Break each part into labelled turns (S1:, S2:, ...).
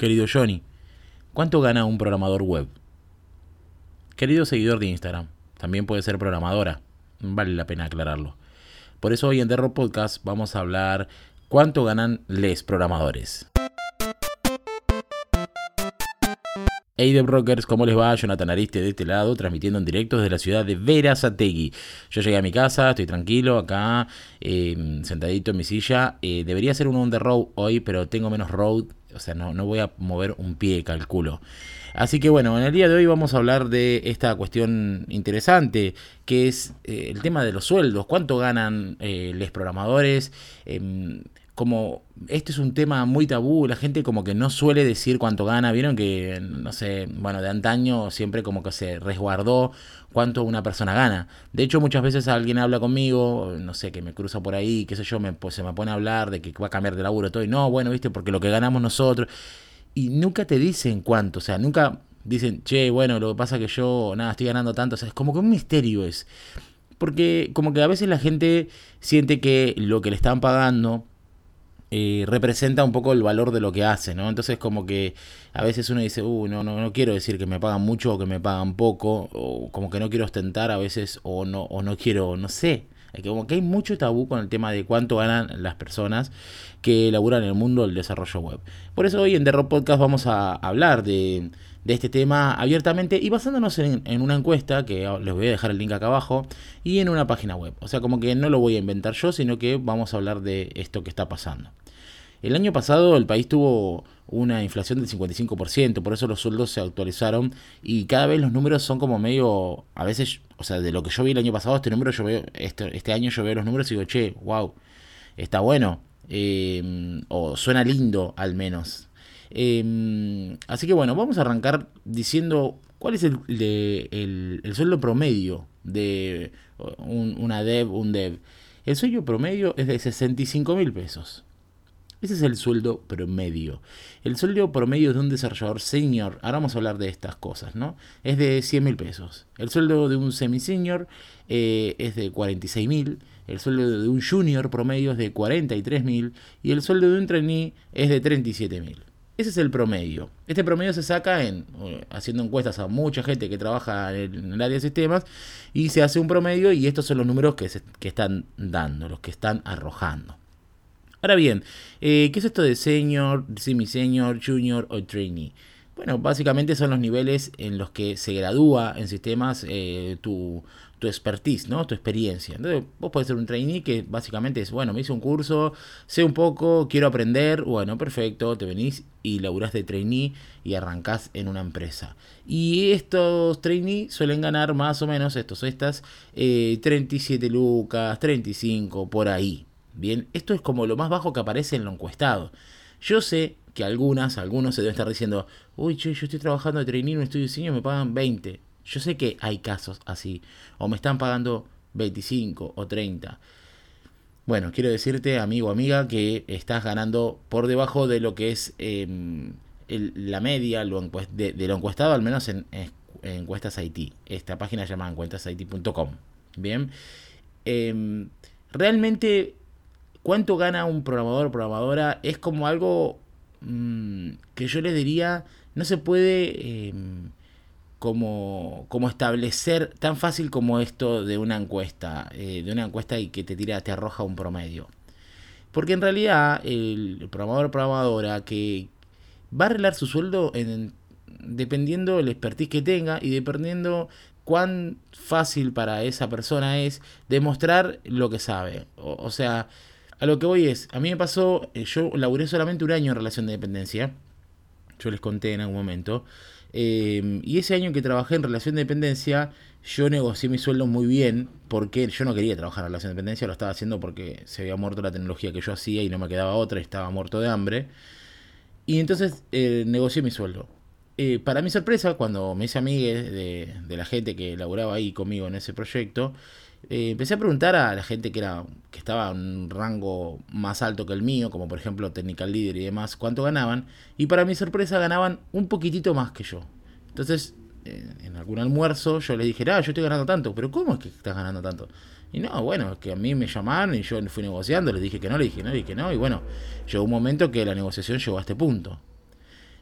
S1: Querido Johnny, ¿cuánto gana un programador web? Querido seguidor de Instagram, también puede ser programadora. Vale la pena aclararlo. Por eso hoy en Derro Podcast vamos a hablar cuánto ganan les programadores. Hey de Brokers, ¿cómo les va? Jonathan Ariste de este lado, transmitiendo en directo desde la ciudad de Verazategui. Yo llegué a mi casa, estoy tranquilo acá, em, sentadito en mi silla. Eh, debería ser un on the road hoy, pero tengo menos road, o sea, no, no voy a mover un pie, calculo. Así que bueno, en el día de hoy vamos a hablar de esta cuestión interesante, que es eh, el tema de los sueldos. ¿Cuánto ganan eh, los programadores? Como este es un tema muy tabú, la gente como que no suele decir cuánto gana, vieron que, no sé, bueno, de antaño siempre como que se resguardó cuánto una persona gana. De hecho, muchas veces alguien habla conmigo, no sé, que me cruza por ahí, qué sé yo, pues se me pone a hablar de que va a cambiar de laburo todo, y no, bueno, viste, porque lo que ganamos nosotros, y nunca te dicen cuánto, o sea, nunca dicen, che, bueno, lo que pasa que yo, nada, estoy ganando tanto, o sea, es como que un misterio es. Porque como que a veces la gente siente que lo que le están pagando eh, representa un poco el valor de lo que hace, ¿no? Entonces como que a veces uno dice, uh, no, no, no quiero decir que me pagan mucho o que me pagan poco, o como que no quiero ostentar a veces, o no, o no quiero, no sé. Como que hay mucho tabú con el tema de cuánto ganan las personas que laburan en el mundo del desarrollo web. Por eso hoy en The Podcast vamos a hablar de, este tema abiertamente y basándonos en, una encuesta, que les voy a dejar el link acá abajo, y en una página web. O sea, como que no lo voy a inventar yo, sino que vamos a hablar de esto que está pasando. El año pasado el país tuvo una inflación del 55%, por eso los sueldos se actualizaron y cada vez los números son como medio, a veces, o sea, de lo que yo vi el año pasado, este número yo veo, este, este año yo veo los números y digo, che, wow, está bueno, eh, o suena lindo al menos. Eh, así que bueno, vamos a arrancar diciendo cuál es el, el, el sueldo promedio de un, una dev, un dev. El sueldo promedio es de 65 mil pesos. Ese es el sueldo promedio. El sueldo promedio de un desarrollador senior, ahora vamos a hablar de estas cosas, ¿no? Es de 100 mil pesos. El sueldo de un semi-senior eh, es de 46 mil. El sueldo de un junior promedio es de 43 mil. Y el sueldo de un trainee es de 37 mil. Ese es el promedio. Este promedio se saca en eh, haciendo encuestas a mucha gente que trabaja en el, área de sistemas y se hace un promedio y estos son los números que, se, que están dando, los que están arrojando. Ahora bien, eh, ¿qué es esto de senior, semi-senior, junior o trainee? Bueno, básicamente son los niveles en los que se gradúa en sistemas eh, tu, tu expertise, ¿no? Tu experiencia. Entonces, vos podés ser un trainee que básicamente es, bueno, me hice un curso, sé un poco, quiero aprender, bueno, perfecto, te venís y laburás de trainee y arrancás en una empresa. Y estos trainees suelen ganar más o menos, estos estas, eh, 37 lucas, 35, por ahí, Bien, esto es como lo más bajo que aparece en lo encuestado. Yo sé que algunas, algunos se deben estar diciendo, uy, che, yo estoy trabajando de trainee en un estudio de me pagan 20. Yo sé que hay casos así, o me están pagando 25 o 30. Bueno, quiero decirte, amigo o amiga, que estás ganando por debajo de lo que es el, la media lo de, lo encuestado, al menos en, en, encuestas IT. Esta página se llama encuestasIT.com. Bien, eh, realmente cuánto gana un programador o programadora es como algo mmm, que yo les diría, no se puede eh, como, como establecer tan fácil como esto de una encuesta, eh, de una encuesta y que te tira, te arroja un promedio. Porque en realidad el programador o programadora que va a arreglar su sueldo en, dependiendo del expertise que tenga y dependiendo cuán fácil para esa persona es demostrar lo que sabe. O sea, a lo que voy es, a mí me pasó, eh, yo laburé solamente un año en relación de dependencia, yo les conté en algún momento, eh, y ese año que trabajé en relación de dependencia, yo negocié mi sueldo muy bien, porque yo no quería trabajar en relación de dependencia, lo estaba haciendo porque se había muerto la tecnología que yo hacía y no me quedaba otra, estaba muerto de hambre. Y entonces eh, negocié mi sueldo. Eh, para mi sorpresa, cuando me hice amiga de, de la gente que laburaba ahí conmigo en ese proyecto, eh, empecé a preguntar a la gente que era que estaba en un rango más alto que el mío, como por ejemplo Technical Leader y demás, cuánto ganaban. Y para mi sorpresa ganaban un poquitito más que yo. Entonces, eh, en algún almuerzo yo les dije, ah, yo estoy ganando tanto, pero ¿cómo es que estás ganando tanto? Y no, bueno, es que a mí me llamaron y yo fui negociando, les dije que no, les dije no, les dije no, y bueno, llegó un momento que la negociación llegó a este punto.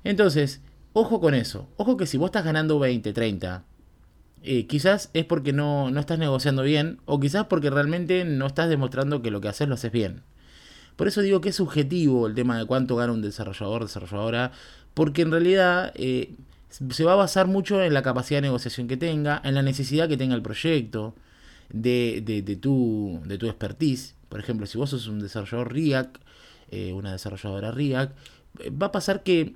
S1: Entonces, ojo con eso. Ojo que si vos estás ganando 20, 30, eh, quizás es porque no, no estás negociando bien o quizás porque realmente no estás demostrando que lo que haces lo haces bien. Por eso digo que es subjetivo el tema de cuánto gana un desarrollador, desarrolladora, porque en realidad eh, se va a basar mucho en la capacidad de negociación que tenga, en la necesidad que tenga el proyecto, de, de, tu, de tu expertise. Por ejemplo, si vos sos un desarrollador React, eh, una desarrolladora React, eh, va a pasar que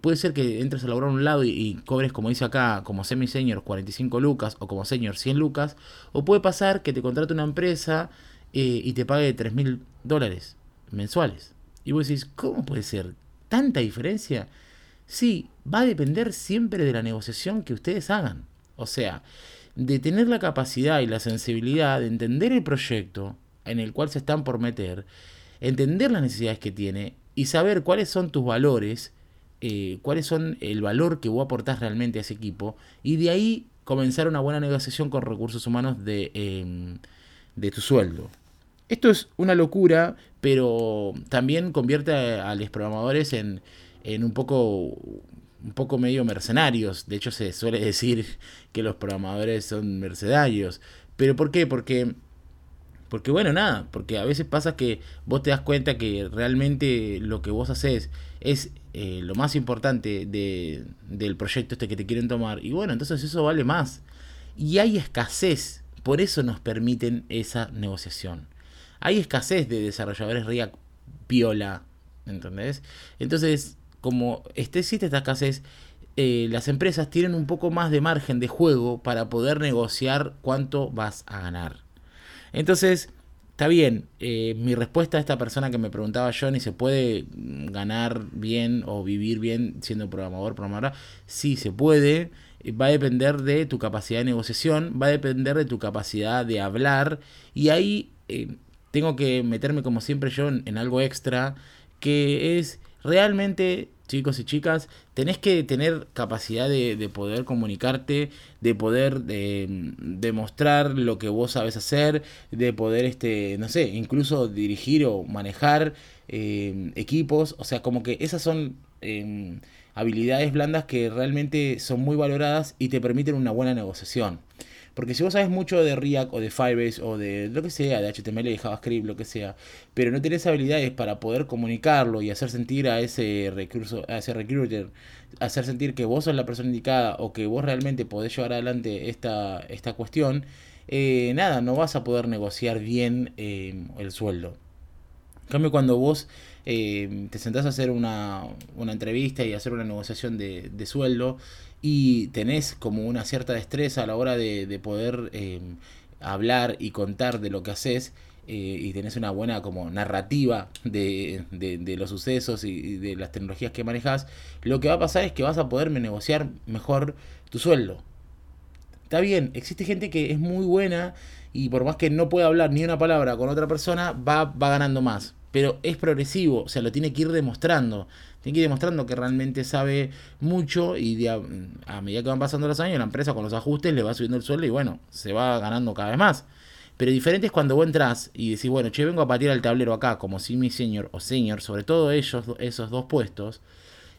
S1: puede ser que entres a laburar un lado y, cobres, como dice acá, como semi-senior 45 lucas o como senior 100 lucas, o puede pasar que te contrate una empresa y te pague 3 mil dólares mensuales. Y vos decís, ¿cómo puede ser tanta diferencia? Sí, va a depender siempre de la negociación que ustedes hagan. O sea, de tener la capacidad y la sensibilidad de entender el proyecto en el cual se están por meter, entender las necesidades que tiene y saber cuáles son tus valores, eh, cuáles son el valor que vos aportás realmente a ese equipo y de ahí comenzar una buena negociación con recursos humanos de, em, de tu sueldo. Esto es una locura, pero también convierte a, los programadores en, un poco un poco medio mercenarios. De hecho, se suele decir que los programadores son mercenarios. ¿Pero por qué? Porque, porque bueno, nada, porque a veces pasa que vos te das cuenta que realmente lo que vos haces es eh, lo más importante de, del proyecto este que te quieren tomar. Y bueno, entonces eso vale más. Y hay escasez, por eso nos permiten esa negociación hay escasez de desarrolladores React piola, ¿entendés? Entonces, como este, existe esta escasez, eh, las empresas tienen un poco más de margen de juego para poder negociar cuánto vas a ganar. Entonces, está bien, eh, mi respuesta a esta persona que me preguntaba Johnny, ¿se puede ganar bien o vivir bien siendo programador, programadora? Sí, se puede. Va a depender de tu capacidad de negociación, va a depender de tu capacidad de hablar y ahí eh, tengo que meterme como siempre yo en, algo extra, que es realmente, chicos y chicas, tenés que tener capacidad de, poder comunicarte, de poder demostrar lo que vos sabes hacer, de poder, este, no sé, incluso dirigir o manejar eh, equipos, o sea, como que esas son... Em, habilidades blandas que realmente son muy valoradas y te permiten una buena negociación. Porque si vos sabes mucho de React o de Firebase o de lo que sea, de HTML, de JavaScript, lo que sea, pero no tenés habilidades para poder comunicarlo y hacer sentir a ese recurso, a ese recruiter, hacer sentir que vos sos la persona indicada o que vos realmente podés llevar adelante esta, esta cuestión, eh, nada, no vas a poder negociar bien eh, el sueldo. En cambio, cuando vos eh, te sentás a hacer una, una, entrevista y hacer una negociación de, de sueldo, y tenés como una cierta destreza a la hora de, poder em, hablar y contar de lo que haces eh, y tenés una buena como narrativa de, los sucesos y, de las tecnologías que manejas, lo que va a pasar es que vas a poder negociar mejor tu sueldo. Está bien, existe gente que es muy buena y por más que no pueda hablar ni una palabra con otra persona, va, va ganando más. Pero es progresivo, o sea, lo tiene que ir demostrando. Tiene que ir demostrando que realmente sabe mucho y a, medida que van pasando los años, la empresa con los ajustes le va subiendo el sueldo y bueno, se va ganando cada vez más. Pero diferente es cuando vos entras y decís, bueno, che, vengo a patear el tablero acá, como si mi señor o señor, sobre todo ellos, esos dos puestos.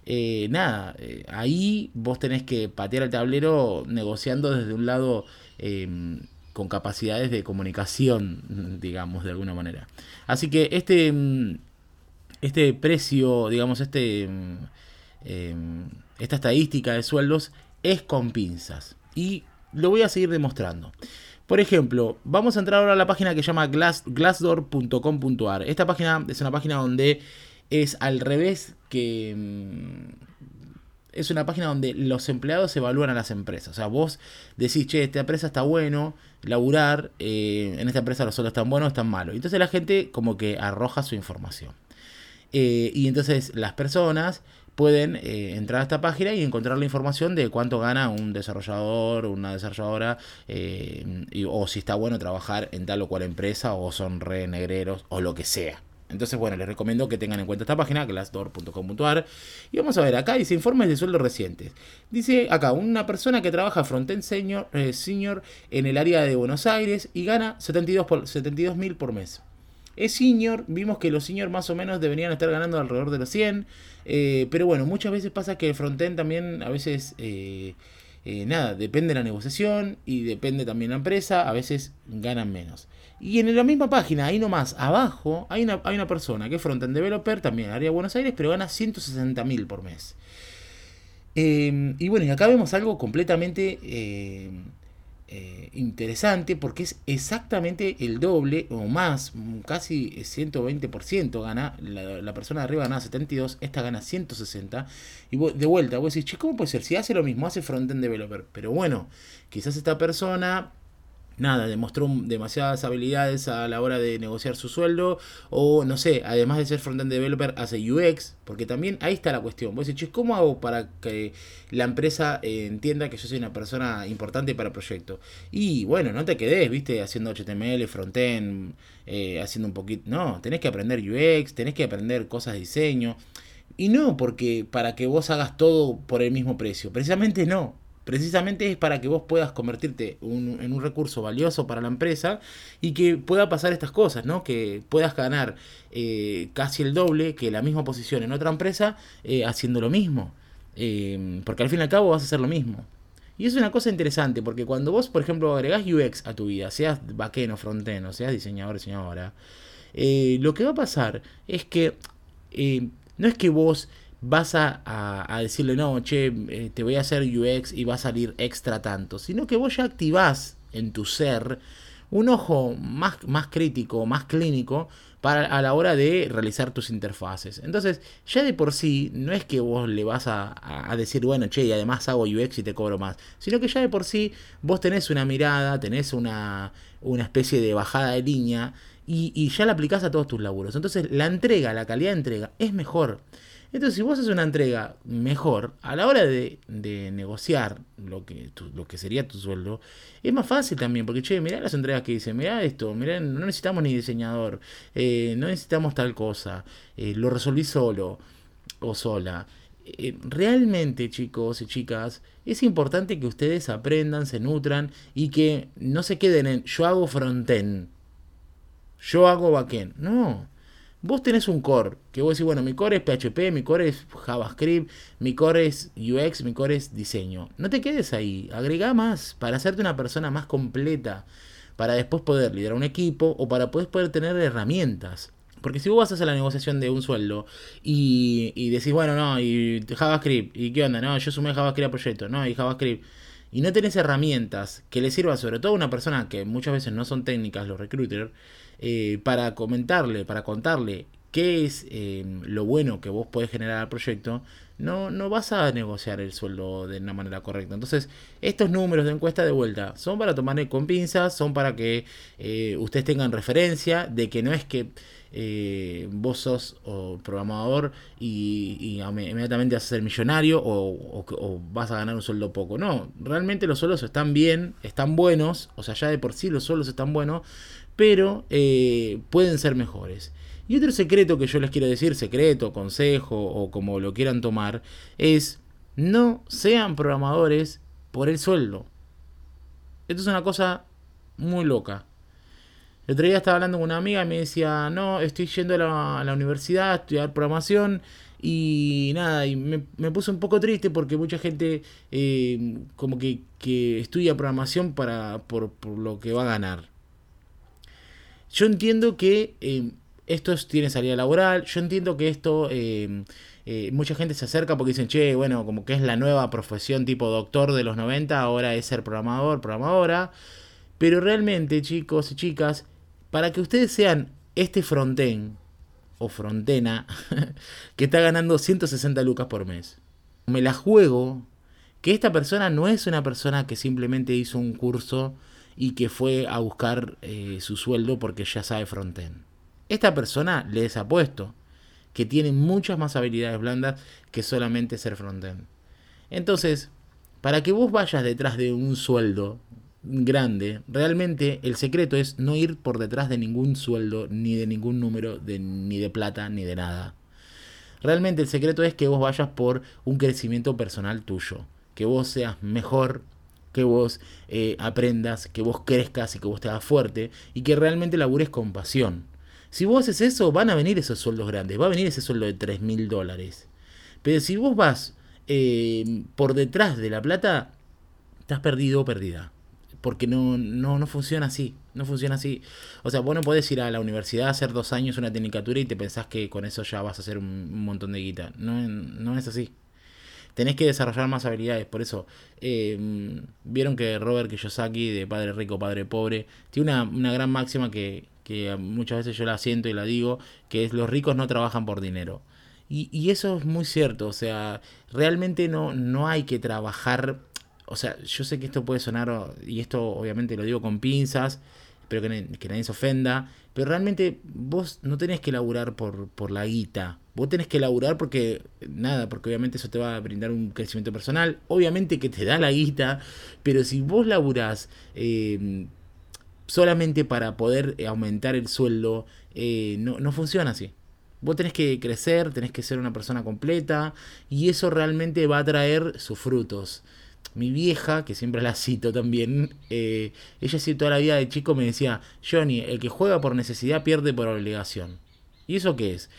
S1: Eh, nada, eh, ahí vos tenés que patear el tablero negociando desde un lado em, con capacidades de comunicación, digamos, de alguna manera. Así que este em, este precio, digamos, este, mm, em, esta estadística de sueldos es con pinzas. Y lo voy a seguir demostrando. Por ejemplo, vamos a entrar ahora a la página que se llama glassdoor.com.ar. Esta página es una página donde es al revés que... Es una página donde los empleados evalúan a las empresas. O sea, vos decís, che, esta empresa está bueno, laburar, eh, en esta empresa los sueldos están buenos, están malos. Entonces la gente como que arroja su información. Eh, y entonces las personas pueden eh, entrar a esta página y encontrar la información de cuánto gana un desarrollador o una desarrolladora o si está bueno trabajar en tal o cual empresa o son re negreros o lo que sea. Entonces, bueno, les recomiendo que tengan en cuenta esta página, glassdoor.com.ar. Y vamos a ver, acá dice informes de sueldo recientes. Dice acá, una persona que trabaja frontend senior, senior en el área de Buenos Aires y gana 72 mil por mes. es senior, vimos que los senior más o menos deberían estar ganando alrededor de los 100, eh, pero bueno, muchas veces pasa que el frontend también a veces... Eh, eh, nada, depende de la negociación y depende también la empresa, a veces ganan menos. Y en la misma página, ahí nomás, abajo, hay una, hay una persona que es frontend developer, también área de Buenos Aires, pero gana 160 mil por mes. y bueno, y acá vemos algo completamente eh, interesante porque es exactamente el doble o más, casi 120% gana, la, persona de arriba gana 72, esta gana 160 y de vuelta, vos decís, che, ¿cómo puede ser? Si hace lo mismo, hace frontend developer, pero bueno, quizás esta persona nada, demostró demasiadas habilidades a la hora de negociar su sueldo, o no sé, además de ser frontend developer, hace UX, porque también ahí está la cuestión. Vos decís, ¿cómo hago para que la empresa eh, entienda que yo soy una persona importante para el proyecto? Y bueno, no te quedes, viste, haciendo HTML, frontend, eh, haciendo un poquito. No, tenés que aprender UX, tenés que aprender cosas de diseño. Y no porque para que vos hagas todo por el mismo precio, precisamente no precisamente es para que vos puedas convertirte en un recurso valioso para la empresa y que pueda pasar estas cosas, ¿no? Que puedas ganar eh, casi el doble que la misma posición en otra empresa eh, haciendo lo mismo. Eh, porque al fin y al cabo vas a hacer lo mismo. Y es una cosa interesante, porque cuando vos, por ejemplo, agregás UX a tu vida, seas backend o frontend, o seas diseñador diseñadora, lo que va a pasar es que no es que vos vas a, decirle, no, che, eh, te voy a hacer UX y va a salir extra tanto, sino que vos ya activás en tu ser un ojo más, más crítico, más clínico, para, a la hora de realizar tus interfaces. Entonces, ya de por sí, no es que vos le vas a, decir, bueno, che, y además hago UX y te cobro más, sino que ya de por sí vos tenés una mirada, tenés una, una especie de bajada de línea y, y ya la aplicás a todos tus laburos. Entonces, la entrega, la calidad de entrega es mejor. Entonces, si vos haces una entrega mejor, a la hora de, negociar lo que, lo que sería tu sueldo, es más fácil también, porque, che, mirá las entregas que dicen, mirá esto, mirá, no necesitamos ni diseñador, eh, no necesitamos tal cosa, eh, lo resolví solo o sola. Eh, realmente, chicos y chicas, es importante que ustedes aprendan, se nutran y que no se queden en yo hago frontend, yo hago backend. No, Vos tenés un core, que vos decís, bueno, mi core es PHP, mi core es JavaScript, mi core es UX, mi core es diseño. No te quedes ahí, agrega más para hacerte una persona más completa, para después poder liderar un equipo o para poder tener herramientas. Porque si vos vas a hacer la negociación de un sueldo y, y decís, bueno, no, y JavaScript, ¿y qué onda? No, yo sumé JavaScript a proyecto, no, y JavaScript. Y no tenés herramientas que le sirvan sobre todo a una persona que muchas veces no son técnicas, los recruiters, eh, para comentarle, para contarle qué es eh, lo bueno que vos podés generar al proyecto, no, no vas a negociar el sueldo de una manera correcta. Entonces, estos números de encuesta de vuelta son para tomar con pinzas, son para que eh, ustedes tengan referencia de que no es que vos sos programador y, inmediatamente vas a ser millonario o, o, vas a ganar un sueldo poco. No, realmente los sueldos están bien, están buenos, o sea, ya de por sí los sueldos están buenos, pero eh, pueden ser mejores. Y otro secreto que yo les quiero decir, secreto, consejo o como lo quieran tomar, es no sean programadores por el sueldo. Esto es una cosa muy loca. El otro día estaba hablando con una amiga y me decía, no, estoy yendo a la, universidad a estudiar programación y nada, y me, puse un poco triste porque mucha gente eh, como que, estudia programación para, por, por lo que va a ganar. Yo entiendo que eh, esto tiene salida laboral, yo entiendo que esto... Eh, eh, mucha gente se acerca porque dicen, che, bueno, como que es la nueva profesión tipo doctor de los 90, ahora es ser programador, programadora. Pero realmente, chicos y chicas, para que ustedes sean este frontend o frontena que está ganando 160 lucas por mes, me la juego que esta persona no es una persona que simplemente hizo un curso y que fue a buscar eh, su sueldo porque ya sabe frontend. Esta persona les apuesto que tiene muchas más habilidades blandas que solamente ser frontend. Entonces, para que vos vayas detrás de un sueldo grande, realmente el secreto es no ir por detrás de ningún sueldo, ni de ningún número, de, ni de plata, ni de nada. Realmente el secreto es que vos vayas por un crecimiento personal tuyo, que vos seas mejor que vos eh, aprendas, que vos crezcas y que vos te hagas fuerte y que realmente labures con pasión. Si vos haces eso, van a venir esos sueldos grandes, va a venir ese sueldo de 3 mil dólares. Pero si vos vas eh, por detrás de la plata, estás perdido o perdida. Porque no, no, no funciona así. No funciona así. O sea, vos no podés ir a la universidad a hacer dos años una tecnicatura y te pensás que con eso ya vas a hacer un, montón de guita. No, no es así. Tenés que desarrollar más habilidades. Por eso, eh, vieron que Robert Kiyosaki, de Padre Rico, Padre Pobre, tiene una, una gran máxima que, que muchas veces yo la siento y la digo, que es los ricos no trabajan por dinero. Y, y, eso es muy cierto, o sea, realmente no, no hay que trabajar, o sea, yo sé que esto puede sonar, y esto obviamente lo digo con pinzas, espero que, nadie se ofenda, pero realmente vos no tenés que laburar por, por la guita, vos tenés que laburar porque, nada, porque obviamente eso te va a brindar un crecimiento personal, obviamente que te da la guita, pero si vos laburás... Eh, solamente para poder aumentar el sueldo, eh, no, no funciona así. Vos tenés que crecer, tenés que ser una persona completa y eso realmente va a traer sus frutos. Mi vieja, que siempre la cito también, eh, ella sí toda la vida de chico me decía, Johnny, el que juega por necesidad pierde por obligación. ¿Y eso qué es?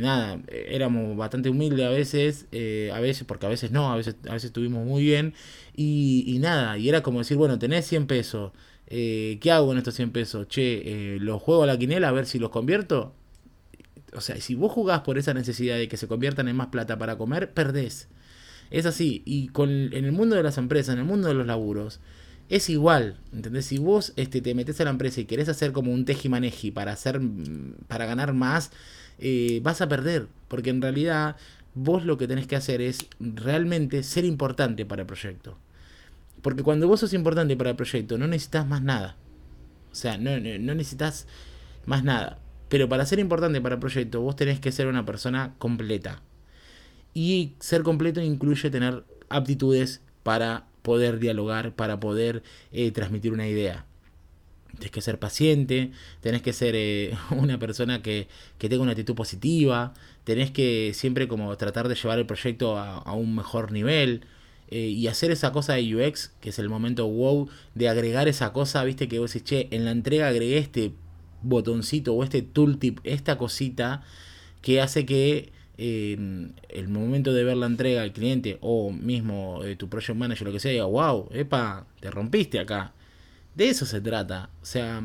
S1: nada, éramos bastante humildes a veces, a veces, porque a veces no, a veces, a veces estuvimos muy bien, y, y, nada, y era como decir, bueno, tenés 100 pesos, eh, ¿qué hago con estos 100 pesos? Che, eh, ¿los juego a la quinela a ver si los convierto? O sea, si vos jugás por esa necesidad de que se conviertan en más plata para comer, perdés. Es así. Y con, en el mundo de las empresas, en el mundo de los laburos, es igual. ¿Entendés? Si vos este, te metes a la empresa y querés hacer como un tejimaneji para, hacer, para ganar más, eh, vas a perder. Porque en realidad vos lo que tenés que hacer es realmente ser importante para el proyecto. Porque cuando vos sos importante para el proyecto, no necesitas más nada. O sea, no, necesitas más nada. Pero para ser importante para el proyecto, vos tenés que ser una persona completa. Y ser completo incluye tener aptitudes para poder dialogar, para poder eh, transmitir una idea. Tenés que ser paciente, tenés que ser eh, una persona que, tenga una actitud positiva, tenés que siempre como tratar de llevar el proyecto a un mejor nivel. Eh, y hacer esa cosa de UX, que es el momento wow, de agregar esa cosa, viste, que vos decís, che, en la entrega agregué este botoncito o este tooltip, esta cosita que hace que eh, el momento de ver la entrega al cliente o mismo eh, tu project manager, lo que sea, diga, wow, epa, te rompiste acá. De eso se trata. O sea,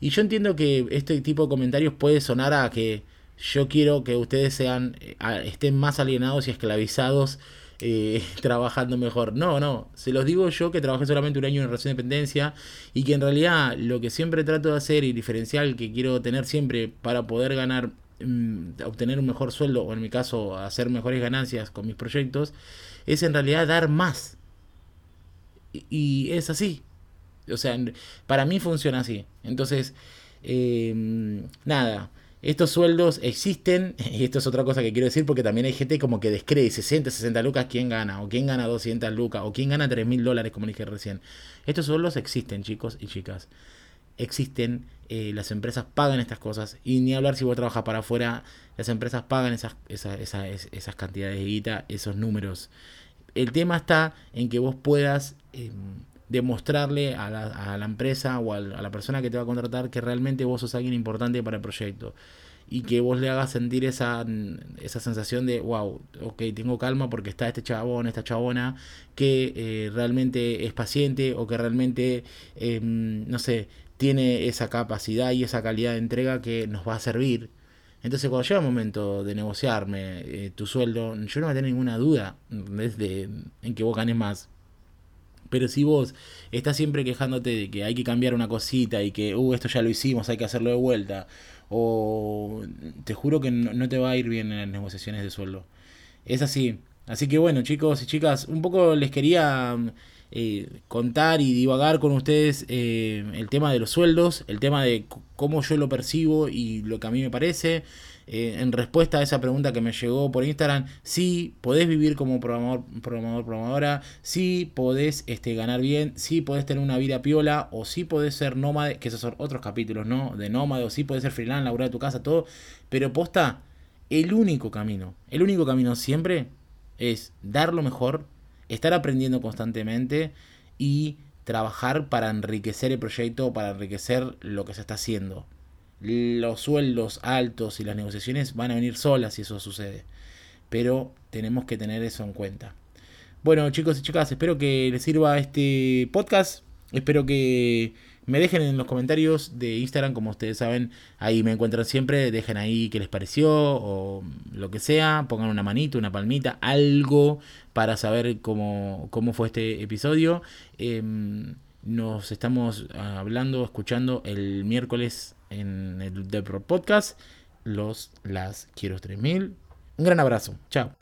S1: y yo entiendo que este tipo de comentarios puede sonar a que yo quiero que ustedes sean, estén más alienados y esclavizados eh, trabajando mejor. No, no, se los digo yo que trabajé solamente un año en relación de dependencia y que en realidad lo que siempre trato de hacer y diferencial que quiero tener siempre para poder ganar, mm, obtener un mejor sueldo o en mi caso hacer mejores ganancias con mis proyectos, es en realidad dar más. Y, es así. O sea, para mí funciona así. Entonces, eh, nada estos sueldos existen, y esto es otra cosa que quiero decir porque también hay gente como que descree 60, 60 lucas, ¿quién gana? O quién gana 200 lucas, o quién gana 3 mil dólares, como dije recién. Estos sueldos existen, chicos y chicas. Existen, eh, las empresas pagan estas cosas, y ni hablar si vos trabajas para afuera, las empresas pagan esas, esas, esas, cantidades de guita, esos números. El tema está en que vos puedas... Em, demostrarle a la, a la empresa o a la persona que te va a contratar que realmente vos sos alguien importante para el proyecto y que vos le hagas sentir esa, esa sensación de, wow, ok, tengo calma porque está este chabón, esta chabona que eh, realmente es paciente o que realmente, em, no sé, tiene esa capacidad y esa calidad de entrega que nos va a servir. Entonces cuando llega el momento de negociarme eh, tu sueldo, yo no voy a tener ninguna duda desde en que vos ganes más. Pero si vos estás siempre quejándote de que hay que cambiar una cosita y que, uh, esto ya lo hicimos, hay que hacerlo de vuelta, o te juro que no, te va a ir bien en las negociaciones de sueldo. Es así. Así que bueno, chicos y chicas, un poco les quería eh, contar y divagar con ustedes eh, el tema de los sueldos, el tema de cómo yo lo percibo y lo que a mí me parece. Eh, en respuesta a esa pregunta que me llegó por Instagram, si podés vivir como programador, programador, programadora, si podés este, ganar bien, si podés tener una vida piola, o si podés ser nómade, que esos son otros capítulos, ¿no? De nómade, o si podés ser freelance, laburar de tu casa, todo. Pero posta, el único camino, el único camino siempre es dar lo mejor, estar aprendiendo constantemente y trabajar para enriquecer el proyecto, para enriquecer lo que se está haciendo. los sueldos altos y las negociaciones van a venir solas si eso sucede. Pero tenemos que tener eso en cuenta. Bueno, chicos y chicas, espero que les sirva este podcast. Espero que me dejen en los comentarios de Instagram, como ustedes saben, ahí me encuentran siempre. Dejen ahí qué les pareció o lo que sea. Pongan una manito, una palmita, algo para saber cómo, cómo fue este episodio. Em, nos estamos hablando, escuchando el miércoles en el The Podcast. Los las quiero 3000. Un gran abrazo. Chao.